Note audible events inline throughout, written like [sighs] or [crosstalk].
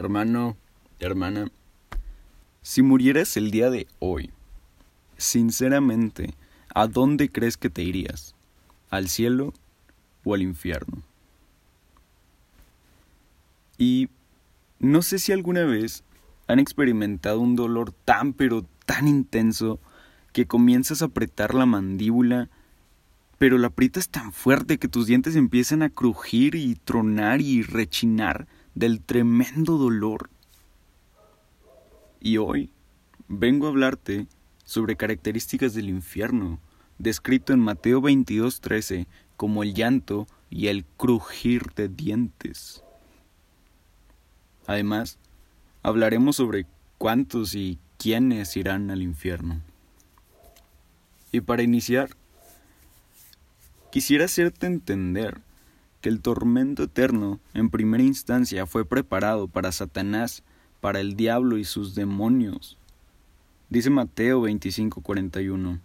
Hermano, hermana, si murieras el día de hoy, sinceramente, ¿a dónde crees que te irías? ¿Al cielo o al infierno? Y no sé si alguna vez han experimentado un dolor tan pero tan intenso que comienzas a apretar la mandíbula, pero la aprietas tan fuerte que tus dientes empiezan a crujir y tronar y rechinar del tremendo dolor. Y hoy vengo a hablarte sobre características del infierno, descrito en Mateo 22:13 como el llanto y el crujir de dientes. Además, hablaremos sobre cuántos y quiénes irán al infierno. Y para iniciar, quisiera hacerte entender que el tormento eterno en primera instancia fue preparado para Satanás, para el diablo y sus demonios. Dice Mateo 25:41.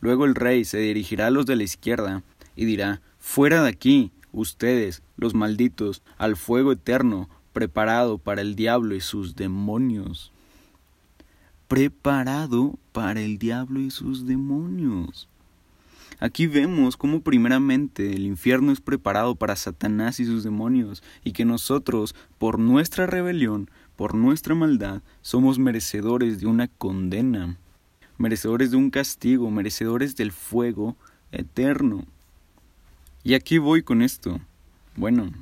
Luego el rey se dirigirá a los de la izquierda y dirá, Fuera de aquí, ustedes, los malditos, al fuego eterno, preparado para el diablo y sus demonios. Preparado para el diablo y sus demonios. Aquí vemos cómo primeramente el infierno es preparado para Satanás y sus demonios, y que nosotros, por nuestra rebelión, por nuestra maldad, somos merecedores de una condena, merecedores de un castigo, merecedores del fuego eterno. Y aquí voy con esto. Bueno,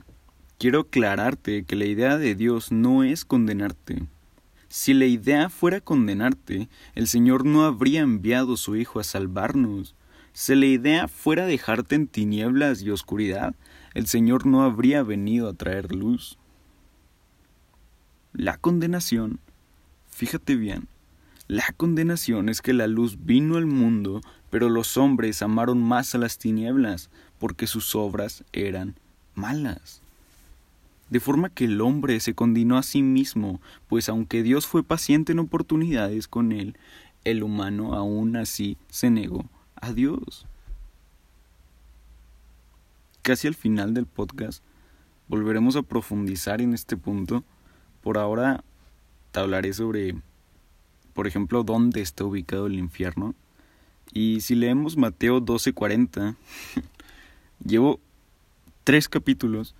quiero aclararte que la idea de Dios no es condenarte. Si la idea fuera condenarte, el Señor no habría enviado su Hijo a salvarnos. Si la idea fuera dejarte en tinieblas y oscuridad, el Señor no habría venido a traer luz. La condenación, fíjate bien, la condenación es que la luz vino al mundo, pero los hombres amaron más a las tinieblas, porque sus obras eran malas. De forma que el hombre se condenó a sí mismo, pues aunque Dios fue paciente en oportunidades con él, el humano aún así se negó Adiós. Casi al final del podcast volveremos a profundizar en este punto. Por ahora te hablaré sobre, por ejemplo, dónde está ubicado el infierno. Y si leemos Mateo 12:40, [laughs] llevo tres capítulos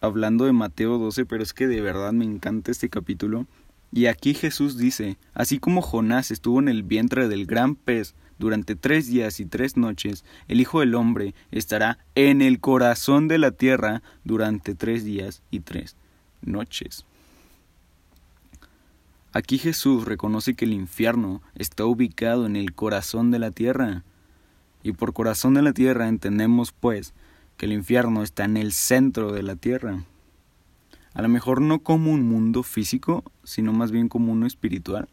hablando de Mateo 12, pero es que de verdad me encanta este capítulo. Y aquí Jesús dice, así como Jonás estuvo en el vientre del gran pez, durante tres días y tres noches, el Hijo del Hombre estará en el corazón de la tierra durante tres días y tres noches. Aquí Jesús reconoce que el infierno está ubicado en el corazón de la tierra. Y por corazón de la tierra entendemos, pues, que el infierno está en el centro de la tierra. A lo mejor no como un mundo físico, sino más bien como uno espiritual.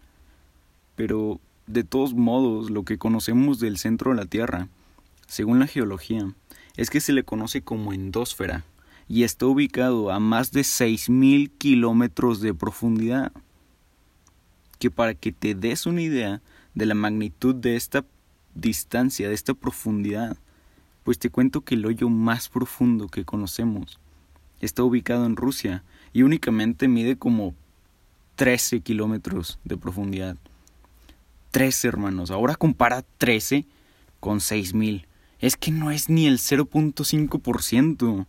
Pero de todos modos, lo que conocemos del centro de la Tierra, según la geología, es que se le conoce como endósfera y está ubicado a más de 6.000 kilómetros de profundidad. Que para que te des una idea de la magnitud de esta distancia, de esta profundidad, pues te cuento que el hoyo más profundo que conocemos está ubicado en Rusia y únicamente mide como 13 kilómetros de profundidad. 13, hermanos. Ahora compara 13 con 6000. Es que no es ni el 0.5%.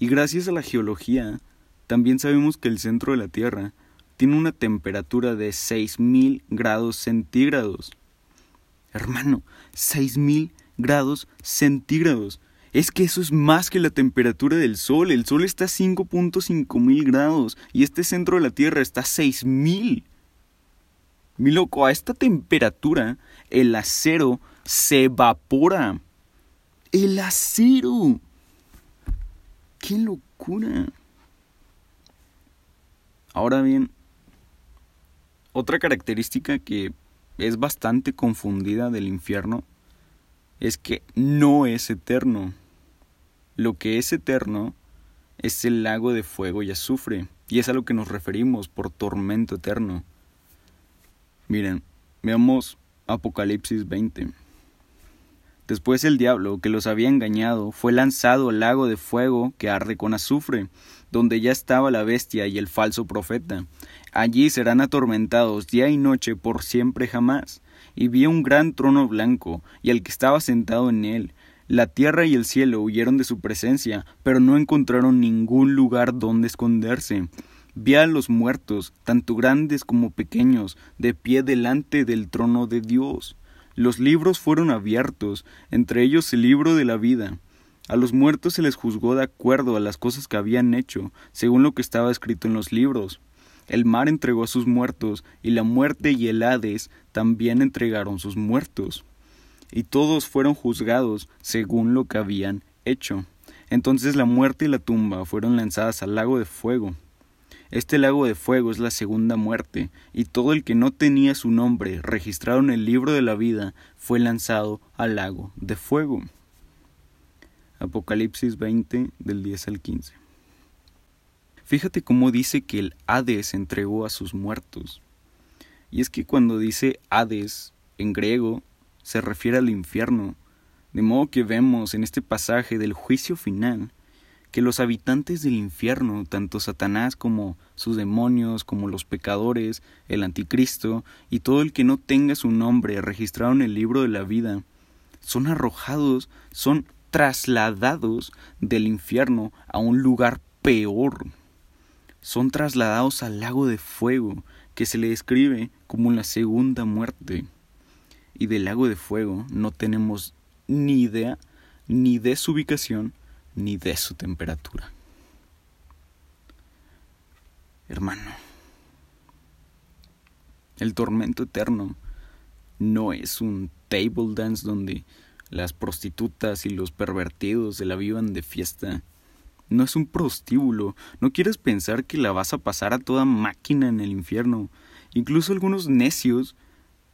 Y gracias a la geología, también sabemos que el centro de la Tierra tiene una temperatura de 6000 grados centígrados. Hermano, 6000 grados centígrados. Es que eso es más que la temperatura del Sol. El Sol está a 5.5 mil grados y este centro de la Tierra está a 6000. Mi loco, a esta temperatura el acero se evapora. El acero. ¡Qué locura! Ahora bien, otra característica que es bastante confundida del infierno es que no es eterno. Lo que es eterno es el lago de fuego y azufre, y es a lo que nos referimos por tormento eterno. Miren, veamos Apocalipsis 20. Después el diablo, que los había engañado, fue lanzado al lago de fuego que arde con azufre, donde ya estaba la bestia y el falso profeta. Allí serán atormentados día y noche por siempre jamás. Y vi un gran trono blanco, y al que estaba sentado en él. La tierra y el cielo huyeron de su presencia, pero no encontraron ningún lugar donde esconderse. Vi a los muertos, tanto grandes como pequeños, de pie delante del trono de Dios. Los libros fueron abiertos, entre ellos el libro de la vida. A los muertos se les juzgó de acuerdo a las cosas que habían hecho, según lo que estaba escrito en los libros. El mar entregó a sus muertos, y la muerte y el Hades también entregaron sus muertos. Y todos fueron juzgados según lo que habían hecho. Entonces la muerte y la tumba fueron lanzadas al lago de fuego. Este lago de fuego es la segunda muerte, y todo el que no tenía su nombre registrado en el libro de la vida fue lanzado al lago de fuego. Apocalipsis 20 del 10 al 15. Fíjate cómo dice que el Hades entregó a sus muertos. Y es que cuando dice Hades en griego se refiere al infierno, de modo que vemos en este pasaje del juicio final que los habitantes del infierno, tanto Satanás como sus demonios, como los pecadores, el anticristo y todo el que no tenga su nombre registrado en el libro de la vida, son arrojados, son trasladados del infierno a un lugar peor. Son trasladados al lago de fuego, que se le describe como la segunda muerte. Y del lago de fuego no tenemos ni idea ni de su ubicación ni de su temperatura. Hermano, el tormento eterno no es un table dance donde las prostitutas y los pervertidos se la vivan de fiesta. No es un prostíbulo. No quieres pensar que la vas a pasar a toda máquina en el infierno. Incluso algunos necios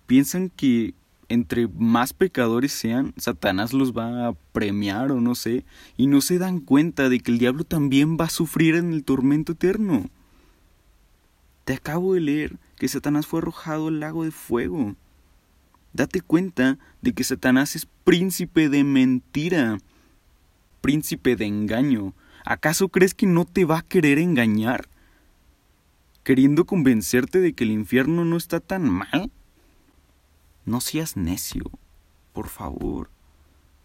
piensan que entre más pecadores sean, Satanás los va a premiar o no sé, y no se dan cuenta de que el diablo también va a sufrir en el tormento eterno. Te acabo de leer que Satanás fue arrojado al lago de fuego. Date cuenta de que Satanás es príncipe de mentira, príncipe de engaño. ¿Acaso crees que no te va a querer engañar? ¿Queriendo convencerte de que el infierno no está tan mal? No seas necio, por favor.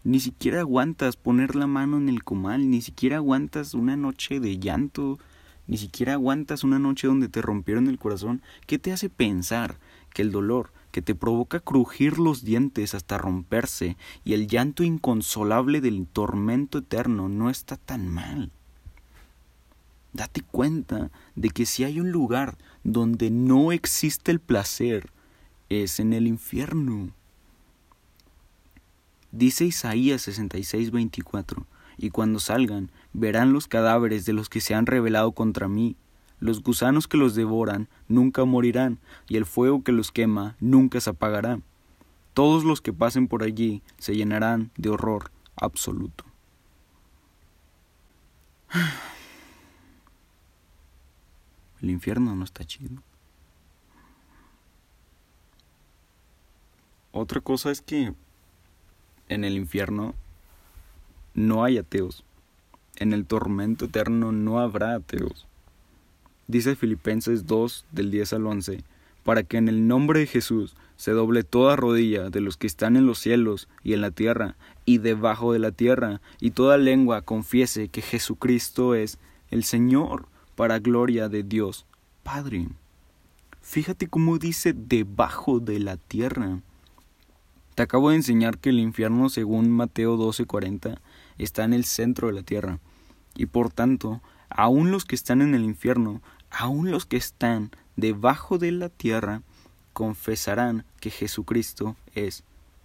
Ni siquiera aguantas poner la mano en el comal, ni siquiera aguantas una noche de llanto, ni siquiera aguantas una noche donde te rompieron el corazón. ¿Qué te hace pensar que el dolor, que te provoca crujir los dientes hasta romperse, y el llanto inconsolable del tormento eterno no está tan mal. Date cuenta de que si hay un lugar donde no existe el placer, es en el infierno. Dice Isaías 66:24, y cuando salgan, verán los cadáveres de los que se han rebelado contra mí, los gusanos que los devoran nunca morirán, y el fuego que los quema nunca se apagará. Todos los que pasen por allí se llenarán de horror absoluto. [sighs] El infierno no está chido. Otra cosa es que en el infierno no hay ateos. En el tormento eterno no habrá ateos. Dice Filipenses 2 del 10 al 11, para que en el nombre de Jesús se doble toda rodilla de los que están en los cielos y en la tierra y debajo de la tierra, y toda lengua confiese que Jesucristo es el Señor, para gloria de Dios Padre. Fíjate cómo dice debajo de la tierra. Te acabo de enseñar que el infierno, según Mateo 12:40, está en el centro de la tierra, y por tanto, aun los que están en el infierno aun los que están debajo de la tierra confesarán que Jesucristo es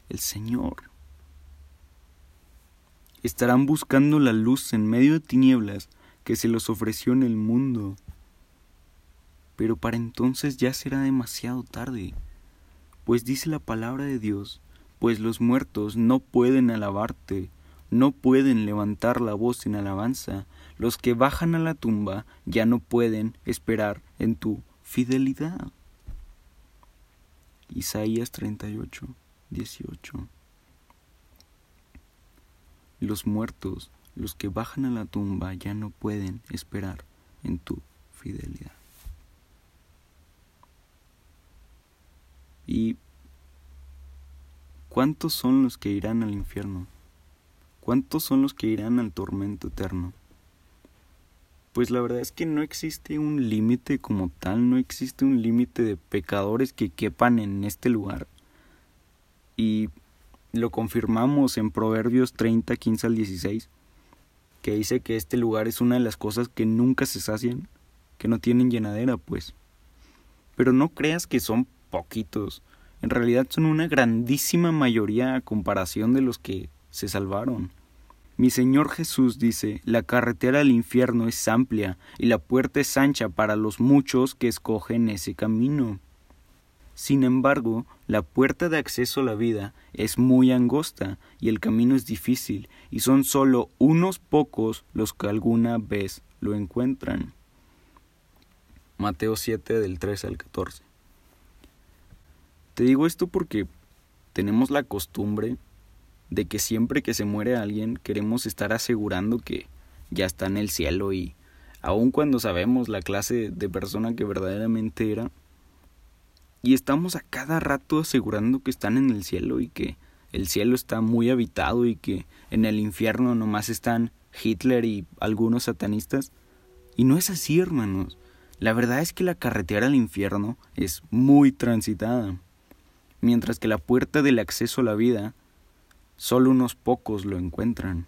el Señor. Estarán buscando la luz en medio de tinieblas que se los ofreció en el mundo. Pero para entonces ya será demasiado tarde, pues dice la palabra de Dios, pues los muertos no pueden alabarte, no pueden levantar la voz en alabanza, los que bajan a la tumba ya no pueden esperar en tu fidelidad. Isaías 38, 18. Los muertos, los que bajan a la tumba ya no pueden esperar en tu fidelidad. ¿Y cuántos son los que irán al infierno? ¿Cuántos son los que irán al tormento eterno? Pues la verdad es que no existe un límite como tal, no existe un límite de pecadores que quepan en este lugar. Y lo confirmamos en Proverbios 30, 15 al 16, que dice que este lugar es una de las cosas que nunca se sacian, que no tienen llenadera, pues. Pero no creas que son poquitos, en realidad son una grandísima mayoría a comparación de los que se salvaron. Mi Señor Jesús dice, la carretera al infierno es amplia y la puerta es ancha para los muchos que escogen ese camino. Sin embargo, la puerta de acceso a la vida es muy angosta y el camino es difícil y son solo unos pocos los que alguna vez lo encuentran. Mateo 7 del 13 al 14. Te digo esto porque tenemos la costumbre de que siempre que se muere alguien queremos estar asegurando que ya está en el cielo y aun cuando sabemos la clase de persona que verdaderamente era, y estamos a cada rato asegurando que están en el cielo y que el cielo está muy habitado y que en el infierno nomás están Hitler y algunos satanistas. Y no es así, hermanos. La verdad es que la carretera al infierno es muy transitada mientras que la puerta del acceso a la vida, solo unos pocos lo encuentran.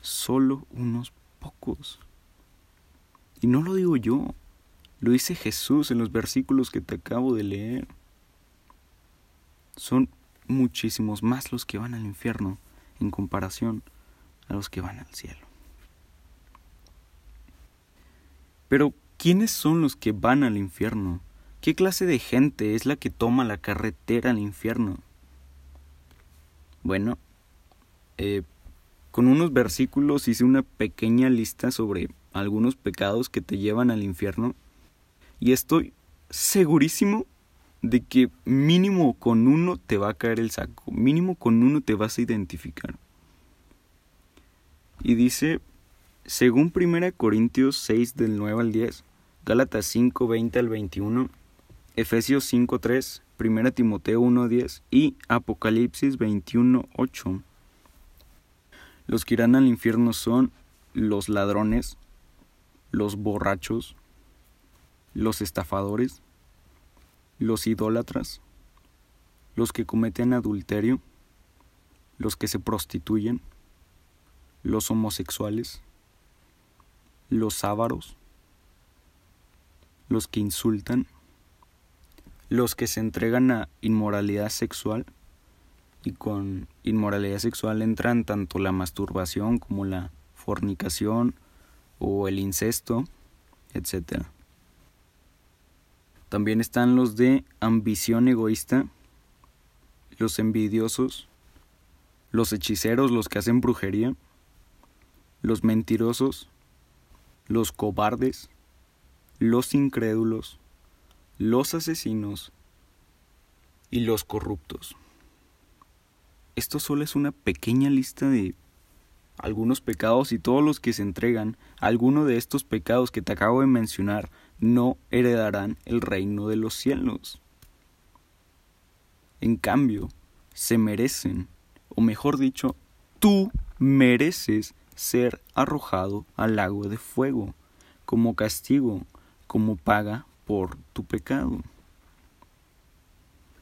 Solo unos pocos. Y no lo digo yo, lo dice Jesús en los versículos que te acabo de leer. Son muchísimos más los que van al infierno en comparación a los que van al cielo. Pero, ¿quiénes son los que van al infierno? ¿Qué clase de gente es la que toma la carretera al infierno? Bueno, eh, con unos versículos hice una pequeña lista sobre algunos pecados que te llevan al infierno y estoy segurísimo de que mínimo con uno te va a caer el saco, mínimo con uno te vas a identificar. Y dice, según 1 Corintios 6 del 9 al 10, Gálatas 5, 20 al 21, Efesios 5.3, 1 Timoteo 1.10 y Apocalipsis 21.8. Los que irán al infierno son los ladrones, los borrachos, los estafadores, los idólatras, los que cometen adulterio, los que se prostituyen, los homosexuales, los ávaros, los que insultan, los que se entregan a inmoralidad sexual y con inmoralidad sexual entran tanto la masturbación como la fornicación o el incesto, etc. También están los de ambición egoísta, los envidiosos, los hechiceros, los que hacen brujería, los mentirosos, los cobardes, los incrédulos, los asesinos y los corruptos. Esto solo es una pequeña lista de algunos pecados y todos los que se entregan alguno de estos pecados que te acabo de mencionar no heredarán el reino de los cielos. En cambio, se merecen, o mejor dicho, tú mereces ser arrojado al lago de fuego, como castigo, como paga por tu pecado.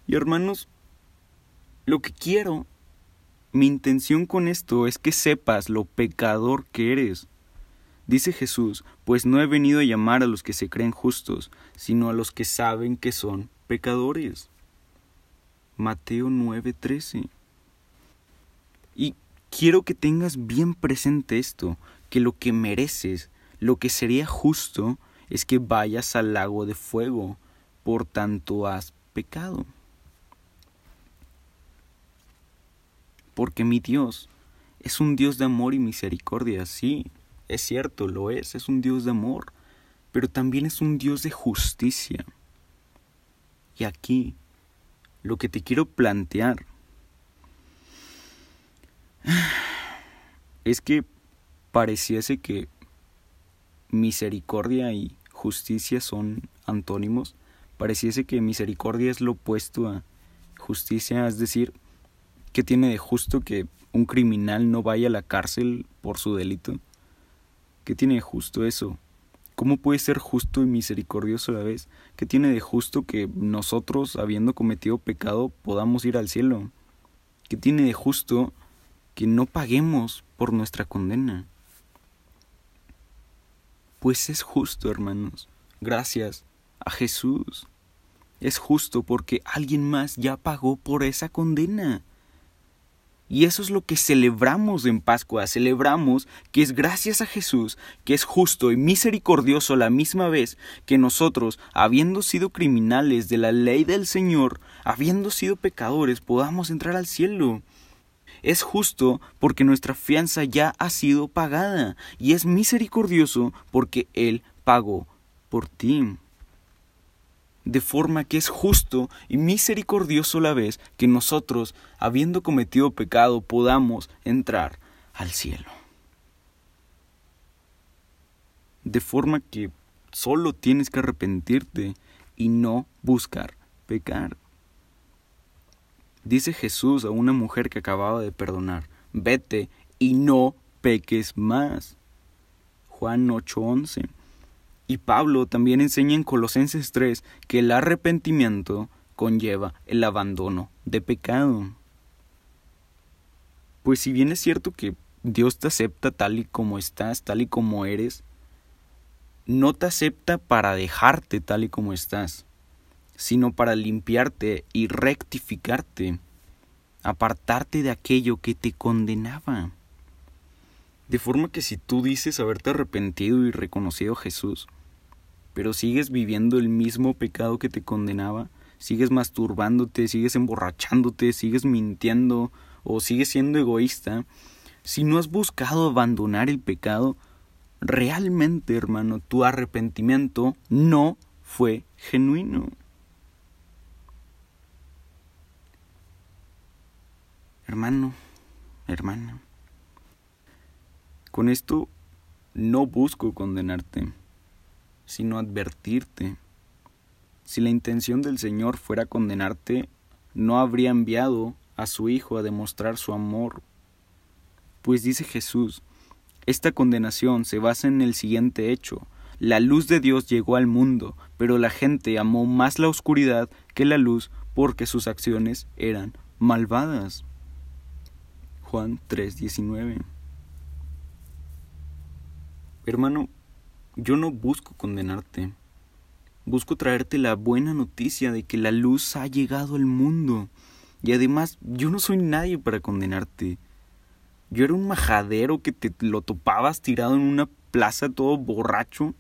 Y hermanos, lo que quiero, mi intención con esto es que sepas lo pecador que eres. Dice Jesús, pues no he venido a llamar a los que se creen justos, sino a los que saben que son pecadores. Mateo 9:13. Y quiero que tengas bien presente esto, que lo que mereces, lo que sería justo, es que vayas al lago de fuego, por tanto has pecado. Porque mi Dios es un Dios de amor y misericordia, sí, es cierto, lo es, es un Dios de amor, pero también es un Dios de justicia. Y aquí, lo que te quiero plantear [sighs] es que pareciese que misericordia y justicia son antónimos, pareciese que misericordia es lo opuesto a justicia, es decir, ¿qué tiene de justo que un criminal no vaya a la cárcel por su delito? ¿Qué tiene de justo eso? ¿Cómo puede ser justo y misericordioso a la vez? ¿Qué tiene de justo que nosotros, habiendo cometido pecado, podamos ir al cielo? ¿Qué tiene de justo que no paguemos por nuestra condena? Pues es justo, hermanos, gracias a Jesús. Es justo porque alguien más ya pagó por esa condena. Y eso es lo que celebramos en Pascua. Celebramos que es gracias a Jesús, que es justo y misericordioso la misma vez que nosotros, habiendo sido criminales de la ley del Señor, habiendo sido pecadores, podamos entrar al cielo. Es justo porque nuestra fianza ya ha sido pagada y es misericordioso porque Él pagó por ti de forma que es justo y misericordioso la vez que nosotros, habiendo cometido pecado, podamos entrar al cielo. De forma que solo tienes que arrepentirte y no buscar pecar. Dice Jesús a una mujer que acababa de perdonar, vete y no peques más. Juan 8:11. Y Pablo también enseña en Colosenses 3 que el arrepentimiento conlleva el abandono de pecado. Pues si bien es cierto que Dios te acepta tal y como estás, tal y como eres, no te acepta para dejarte tal y como estás, sino para limpiarte y rectificarte, apartarte de aquello que te condenaba. De forma que si tú dices haberte arrepentido y reconocido a Jesús, pero sigues viviendo el mismo pecado que te condenaba, sigues masturbándote, sigues emborrachándote, sigues mintiendo o sigues siendo egoísta, si no has buscado abandonar el pecado, realmente, hermano, tu arrepentimiento no fue genuino. Hermano, hermana, con esto no busco condenarte sino advertirte. Si la intención del Señor fuera condenarte, no habría enviado a su Hijo a demostrar su amor. Pues dice Jesús, esta condenación se basa en el siguiente hecho. La luz de Dios llegó al mundo, pero la gente amó más la oscuridad que la luz porque sus acciones eran malvadas. Juan 3:19 Hermano, yo no busco condenarte. Busco traerte la buena noticia de que la luz ha llegado al mundo. Y además, yo no soy nadie para condenarte. Yo era un majadero que te lo topabas tirado en una plaza todo borracho.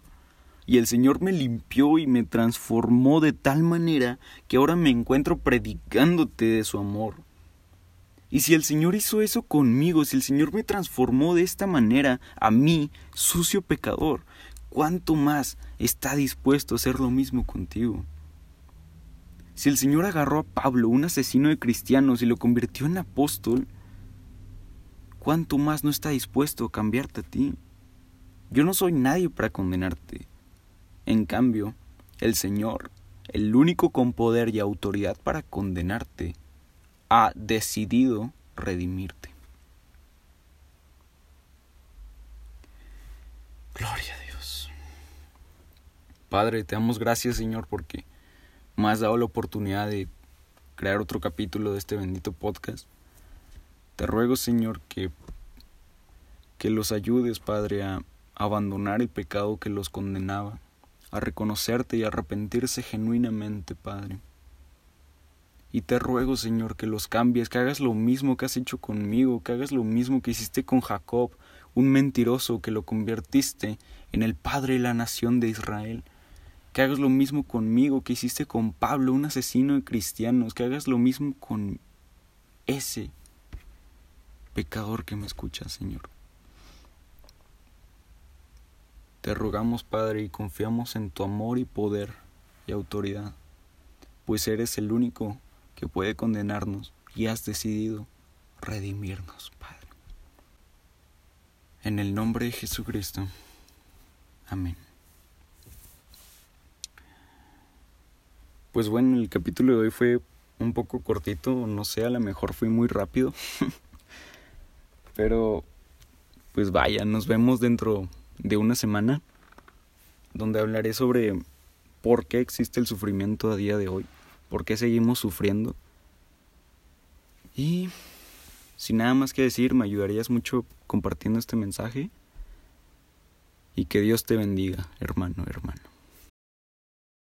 Y el Señor me limpió y me transformó de tal manera que ahora me encuentro predicándote de su amor. Y si el Señor hizo eso conmigo, si el Señor me transformó de esta manera, a mí, sucio pecador, ¿cuánto más está dispuesto a hacer lo mismo contigo? Si el Señor agarró a Pablo, un asesino de cristianos, y lo convirtió en apóstol, ¿cuánto más no está dispuesto a cambiarte a ti? Yo no soy nadie para condenarte. En cambio, el Señor, el único con poder y autoridad para condenarte, ha decidido redimirte. Gloria a Dios. Padre, te damos gracias, Señor, porque me has dado la oportunidad de crear otro capítulo de este bendito podcast. Te ruego, Señor, que, que los ayudes, Padre, a abandonar el pecado que los condenaba, a reconocerte y arrepentirse genuinamente, Padre. Y te ruego, Señor, que los cambies, que hagas lo mismo que has hecho conmigo, que hagas lo mismo que hiciste con Jacob, un mentiroso que lo convertiste en el Padre de la nación de Israel que hagas lo mismo conmigo que hiciste con Pablo, un asesino de cristianos, que hagas lo mismo con ese pecador que me escucha, Señor. Te rogamos, Padre, y confiamos en tu amor y poder y autoridad, pues eres el único que puede condenarnos y has decidido redimirnos, Padre. En el nombre de Jesucristo. Amén. Pues bueno, el capítulo de hoy fue un poco cortito, no sé, a lo mejor fui muy rápido. [laughs] Pero, pues vaya, nos vemos dentro de una semana, donde hablaré sobre por qué existe el sufrimiento a día de hoy, por qué seguimos sufriendo. Y, sin nada más que decir, me ayudarías mucho compartiendo este mensaje. Y que Dios te bendiga, hermano, hermana.